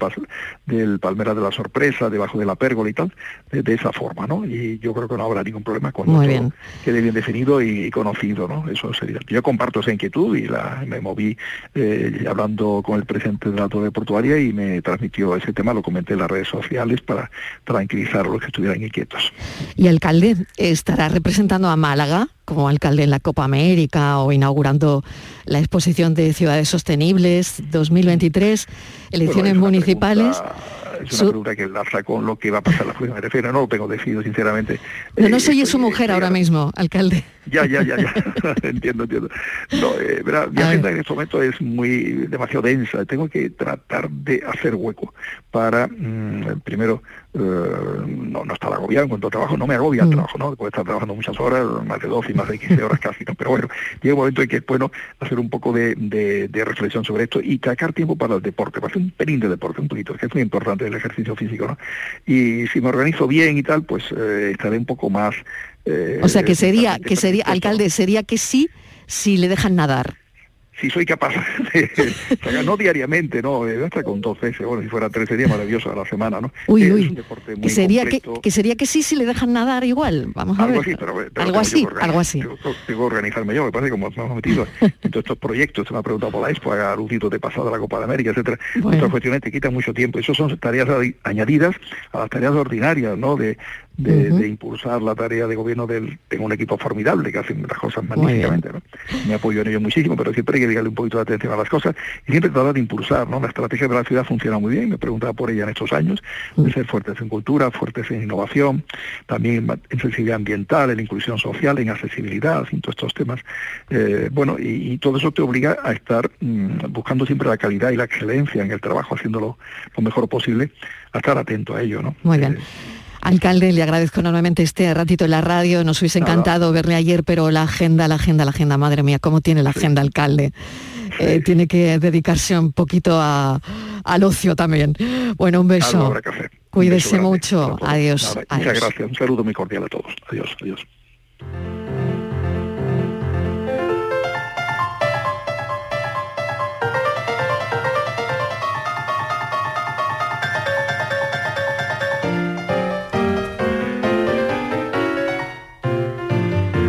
del Palmera de la Sorpresa, debajo de la pérgola y tal, de, esa forma, ¿no? Y yo creo que no habrá ningún problema cuando todo quede bien definido y, conocido, ¿no? Eso sería. Yo comparto esa inquietud y la, me moví eh, hablando con el presidente de la Torre Portuaria y me transmitió ese tema, lo comenté en las redes sociales para tranquilizar a los que estuvieran inquietos. ¿Y alcalde estará representando a Málaga? como alcalde en la Copa América o inaugurando la exposición de ciudades sostenibles 2023, elecciones municipales es una pregunta que enlaza con lo que va a pasar la próxima refiero, no lo tengo decidido sinceramente. No, no eh, soy su mujer ahora mismo, alcalde. Ya, ya, ya, ya, entiendo, entiendo. No, eh, mi agenda en este momento es muy demasiado densa, tengo que tratar de hacer hueco para, mm, primero, no, no estar agobiado en cuanto a trabajo, no me agobia el mm. trabajo, ¿no? Puedo estar trabajando muchas horas, más de 12 y más de 15 horas casi, ¿no? Pero bueno, llega un momento en que es bueno hacer un poco de, de, reflexión sobre esto y sacar tiempo para el deporte, para hacer un pelín de deporte, un poquito, que es muy importante el ejercicio físico, ¿no? Y si me organizo bien y tal, pues eh, estaré un poco más... Eh, o sea, que sería, que sería, alcalde, sería que sí, si le dejan nadar si soy capaz de, no diariamente, no, eh, hasta con dos veces, bueno, si fuera tres sería maravilloso a la semana, ¿no? Uy, uy, que sería que, que, sería que sí si le dejan nadar igual, vamos a algo ver. Así, pero, algo así, algo así. Tengo, que organizarme yo, me parece como hemos metido en todos estos proyectos, se me ha preguntado por la Expo, a Lucito de pasado de la Copa de América, etcétera. Bueno. Estas cuestiones te quitan mucho tiempo, eso son tareas añadidas a las tareas ordinarias, ¿no? De, de, impulsar la tarea de gobierno del, tengo un equipo formidable que hacen las cosas magníficamente, ¿no? Me apoyo en ello muchísimo, pero siempre hay que darle un poquito de atención a las cosas y siempre tratar de impulsar, ¿no? La estrategia de la ciudad funciona muy bien, me preguntaba por ella en estos años, de ser fuertes en cultura, fuertes en innovación, también en sensibilidad ambiental, en inclusión social, en accesibilidad, en todos estos temas. Eh, bueno, y, todo eso te obliga a estar mm, buscando siempre la calidad y la excelencia en el trabajo, haciéndolo lo mejor posible, a estar atento a ello, ¿no? Muy bien. Eh, Alcalde, le agradezco enormemente este ratito en la radio. Nos hubiese encantado verle ayer, pero la agenda, la agenda, la agenda, madre mía, ¿cómo tiene la agenda, alcalde? Eh, tiene que dedicarse un poquito al ocio también. Bueno, un beso. Cuídese mucho. Adiós. Muchas gracias. Un saludo muy cordial a todos. Adiós. Adiós.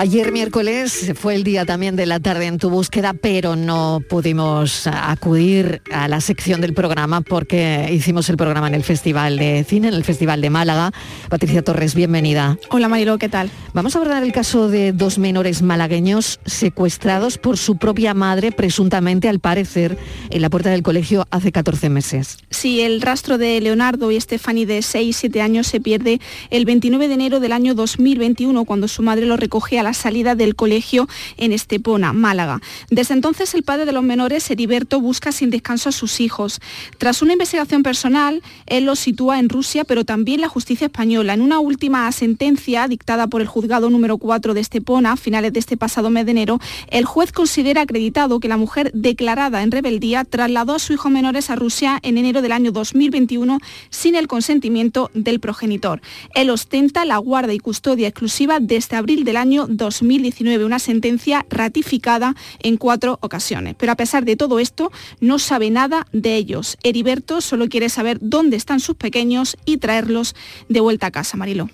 Ayer miércoles fue el día también de la tarde en tu búsqueda, pero no pudimos acudir a la sección del programa porque hicimos el programa en el Festival de Cine, en el Festival de Málaga. Patricia Torres, bienvenida. Hola Marilo, ¿qué tal? Vamos a abordar el caso de dos menores malagueños secuestrados por su propia madre, presuntamente al parecer, en la puerta del colegio hace 14 meses. Sí, el rastro de Leonardo y Stephanie de 6 7 años se pierde el 29 de enero del año 2021, cuando su madre lo recoge a la salida del colegio en Estepona, Málaga. Desde entonces el padre de los menores, Heriberto, busca sin descanso a sus hijos. Tras una investigación personal, él los sitúa en Rusia, pero también la justicia española. En una última sentencia dictada por el juzgado número 4 de Estepona, a finales de este pasado mes de enero, el juez considera acreditado que la mujer declarada en rebeldía trasladó a su hijo menores a Rusia en enero del año 2021 sin el consentimiento del progenitor. Él ostenta la guarda y custodia exclusiva desde abril del año 2019, una sentencia ratificada en cuatro ocasiones. Pero a pesar de todo esto, no sabe nada de ellos. Heriberto solo quiere saber dónde están sus pequeños y traerlos de vuelta a casa, Marilo.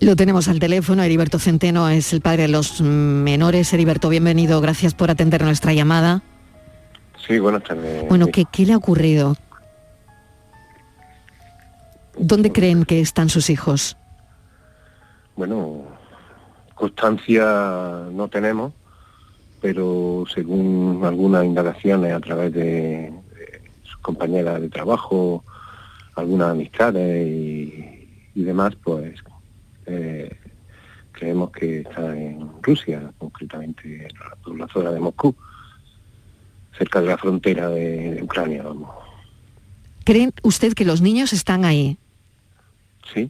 Lo tenemos al teléfono, Heriberto Centeno es el padre de los menores. Heriberto, bienvenido, gracias por atender nuestra llamada. Sí, buenas tardes. Bueno, ¿qué, qué le ha ocurrido? ¿Dónde creen que están sus hijos? Bueno, constancia no tenemos, pero según algunas indagaciones a través de, sus compañeras de trabajo, algunas amistades y, demás, pues eh, creemos que está en Rusia, concretamente en la, zona de Moscú, cerca de la frontera de, Ucrania, vamos. ¿Creen usted que los niños están ahí? Sí.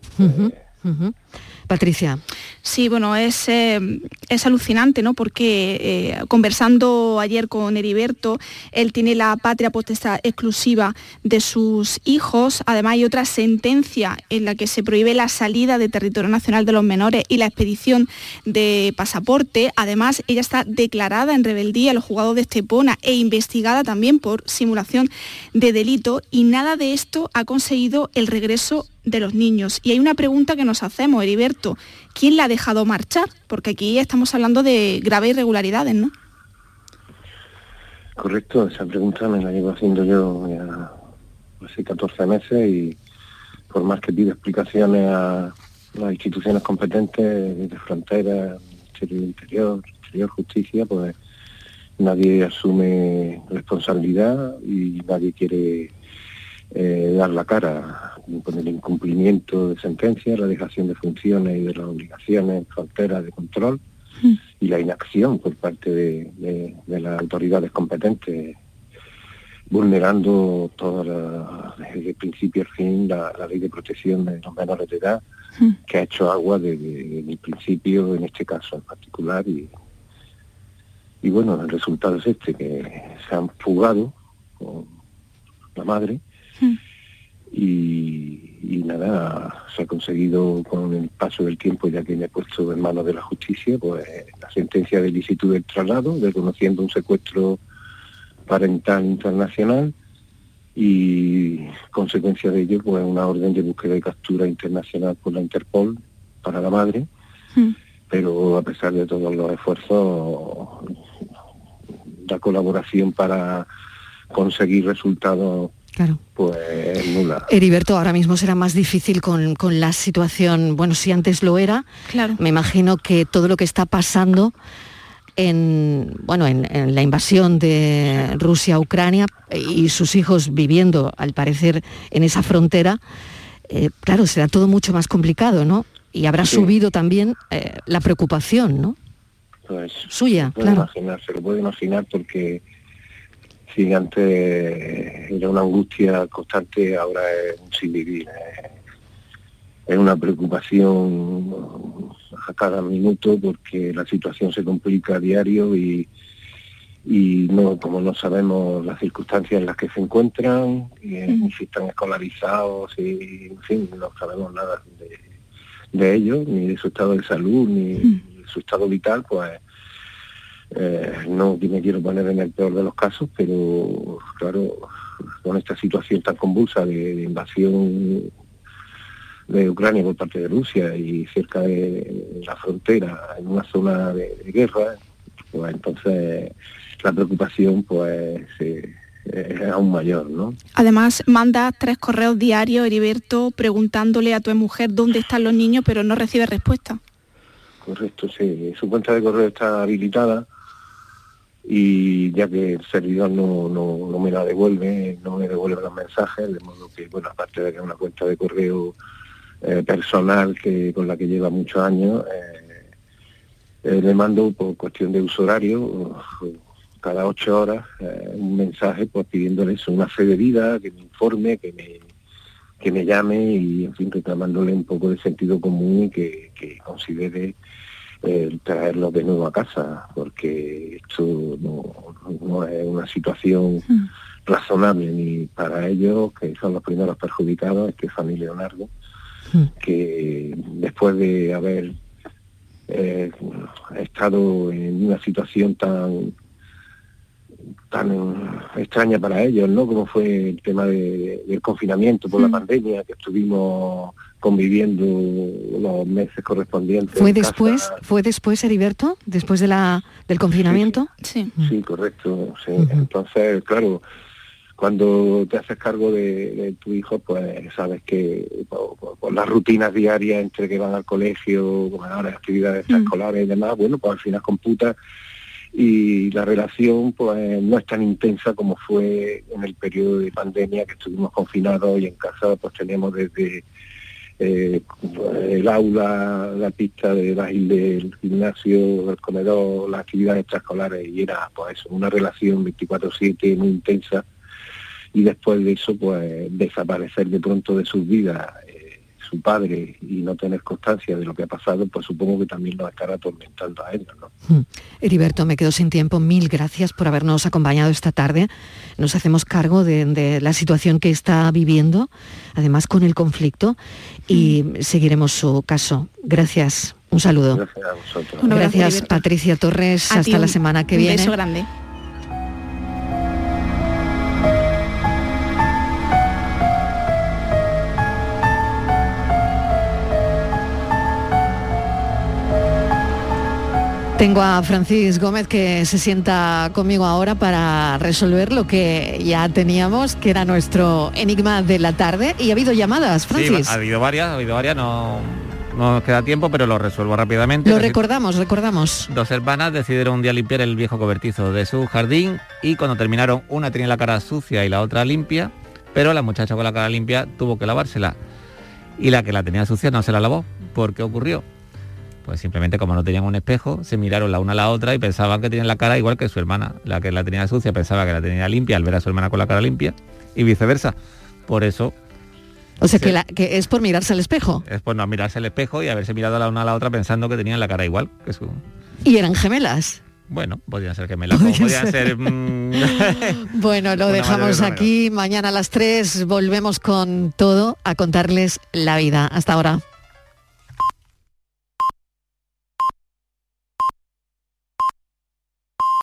Patricia. Sí, bueno, es, eh, es alucinante, ¿no? Porque eh, conversando ayer con Heriberto, él tiene la patria potestad exclusiva de sus hijos. Además, hay otra sentencia en la que se prohíbe la salida de territorio nacional de los menores y la expedición de pasaporte. Además, ella está declarada en rebeldía los jugados de Estepona e investigada también por simulación de delito y nada de esto ha conseguido el regreso de los niños. Y hay una pregunta que nos hacemos, Heriberto, ¿quién la ha dejado marchar? Porque aquí estamos hablando de graves irregularidades, ¿no? Correcto, esa pregunta me la llevo haciendo yo ya hace 14 meses y por más que pido explicaciones a las instituciones competentes de frontera, Ministerio Interior, Interior Justicia, pues nadie asume responsabilidad y nadie quiere eh, dar la cara con el incumplimiento de sentencias, la dejación de funciones y de las obligaciones fronteras de control y la inacción por parte de, las autoridades competentes, vulnerando toda desde el principio al fin la, ley de protección de los menores de edad, que ha hecho agua desde, el principio, en este caso en particular, y, y bueno, el resultado es este, que se han fugado con la madre, y, nada, se ha conseguido con el paso del tiempo, ya que me he puesto en manos de la justicia, pues la sentencia del Instituto del Traslado, reconociendo un secuestro parental internacional y consecuencia de ello, pues una orden de búsqueda y captura internacional por la Interpol para la madre. Pero a pesar de todos los esfuerzos, la colaboración para conseguir resultados Claro. Pues nula. Heriberto, ahora mismo será más difícil con, la situación, bueno, si antes lo era, claro. me imagino que todo lo que está pasando en, bueno, en, la invasión de Rusia a Ucrania y sus hijos viviendo, al parecer, en esa frontera, eh, claro, será todo mucho más complicado, ¿no? Y habrá subido también eh, la preocupación, ¿no? Pues, Suya, se claro. Imaginar, se lo puede imaginar porque si antes era una angustia constante, ahora es un sin vivir. Es una preocupación a cada minuto porque la situación se complica a diario y, y no como no sabemos las circunstancias en las que se encuentran, y, si están escolarizados y en fin, no sabemos nada de, ellos, ni de su estado de salud, ni de su estado vital, pues eh, no me quiero poner en el peor de los casos, pero claro, con esta situación tan convulsa de, invasión de Ucrania por parte de Rusia y cerca de la frontera, en una zona de, guerra, pues entonces la preocupación pues es aún mayor, ¿no? Además, manda tres correos diarios, Heriberto, preguntándole a tu mujer dónde están los niños, pero no recibe respuesta. Correcto, sí. Su cuenta de correo está habilitada y ya que el servidor no, no, me la devuelve, no me devuelve los mensajes, de modo que, bueno, aparte de que es una cuenta de correo eh, personal que con la que lleva muchos años, eh, eh, le mando por cuestión de uso horario, cada ocho horas, un mensaje pues pidiéndole una fe de vida, que me informe, que me, que me llame y, en fin, reclamándole un poco de sentido común y que, que considere el traerlos de nuevo a casa, porque esto no, es una situación mm. razonable ni para ellos, que son los primeros perjudicados, Estefan y Leonardo, mm. que después de haber eh, estado en una situación tan tan extraña para ellos, ¿no? Como fue el tema del confinamiento por la mm. pandemia, que estuvimos conviviendo los meses correspondientes. ¿Fue después, fue después, Heriberto, después de la, del confinamiento? Sí, sí. correcto. Entonces, claro, cuando te haces cargo de, tu hijo, pues sabes que por, las rutinas diarias entre que van al colegio, las actividades mm. escolares y demás, bueno, pues al final computa y la relación pues no es tan intensa como fue en el periodo de pandemia que estuvimos confinados y en casa pues teníamos desde eh, el aula, la pista de del gimnasio, el comedor, las actividades extraescolares y era pues una relación 24/7 muy intensa. Y después de eso pues desaparecer de pronto de sus vidas eh, su padre y no tener constancia de lo que ha pasado, pues supongo que también lo estará atormentando a ellos. ¿no? Mm. Heriberto, me quedo sin tiempo. Mil gracias por habernos acompañado esta tarde. Nos hacemos cargo de, de la situación que está viviendo, además con el conflicto, y seguiremos su caso. Gracias. Un saludo. Gracias a vosotros. Gracias. Patricia Torres. A ti Hasta la semana que un viene. beso grande. Tengo a Francis Gómez que se sienta conmigo ahora para resolver lo que ya teníamos, que era nuestro enigma de la tarde. Y ha habido llamadas, Francis. Sí, ha habido varias, ha habido varias, no, no nos queda tiempo, pero lo resuelvo rápidamente. lo recordamos, recordamos. Dos hermanas decidieron un día limpiar el viejo cobertizo de su jardín y cuando terminaron una tenía la cara sucia y la otra limpia, pero la muchacha con la cara limpia tuvo que lavársela y la que la tenía sucia no se la lavó. ¿Por qué ocurrió? Pues simplemente como no tenían un espejo, se miraron la una a la otra y pensaban que tenían la cara igual que su hermana. La que la tenía sucia pensaba que la tenía limpia al ver a su hermana con la cara limpia y viceversa. Por eso O sea, que, la- que es por mirarse al espejo. es por no mirarse al espejo y haberse mirado la una a la otra pensando que tenían la cara igual que su... Y eran gemelas. Bueno, podían ser gemelas, podían ser. ser... mm, Bueno, lo dejamos aquí. Mañana a las 3 volvemos con todo a contarles la vida. Hasta ahora.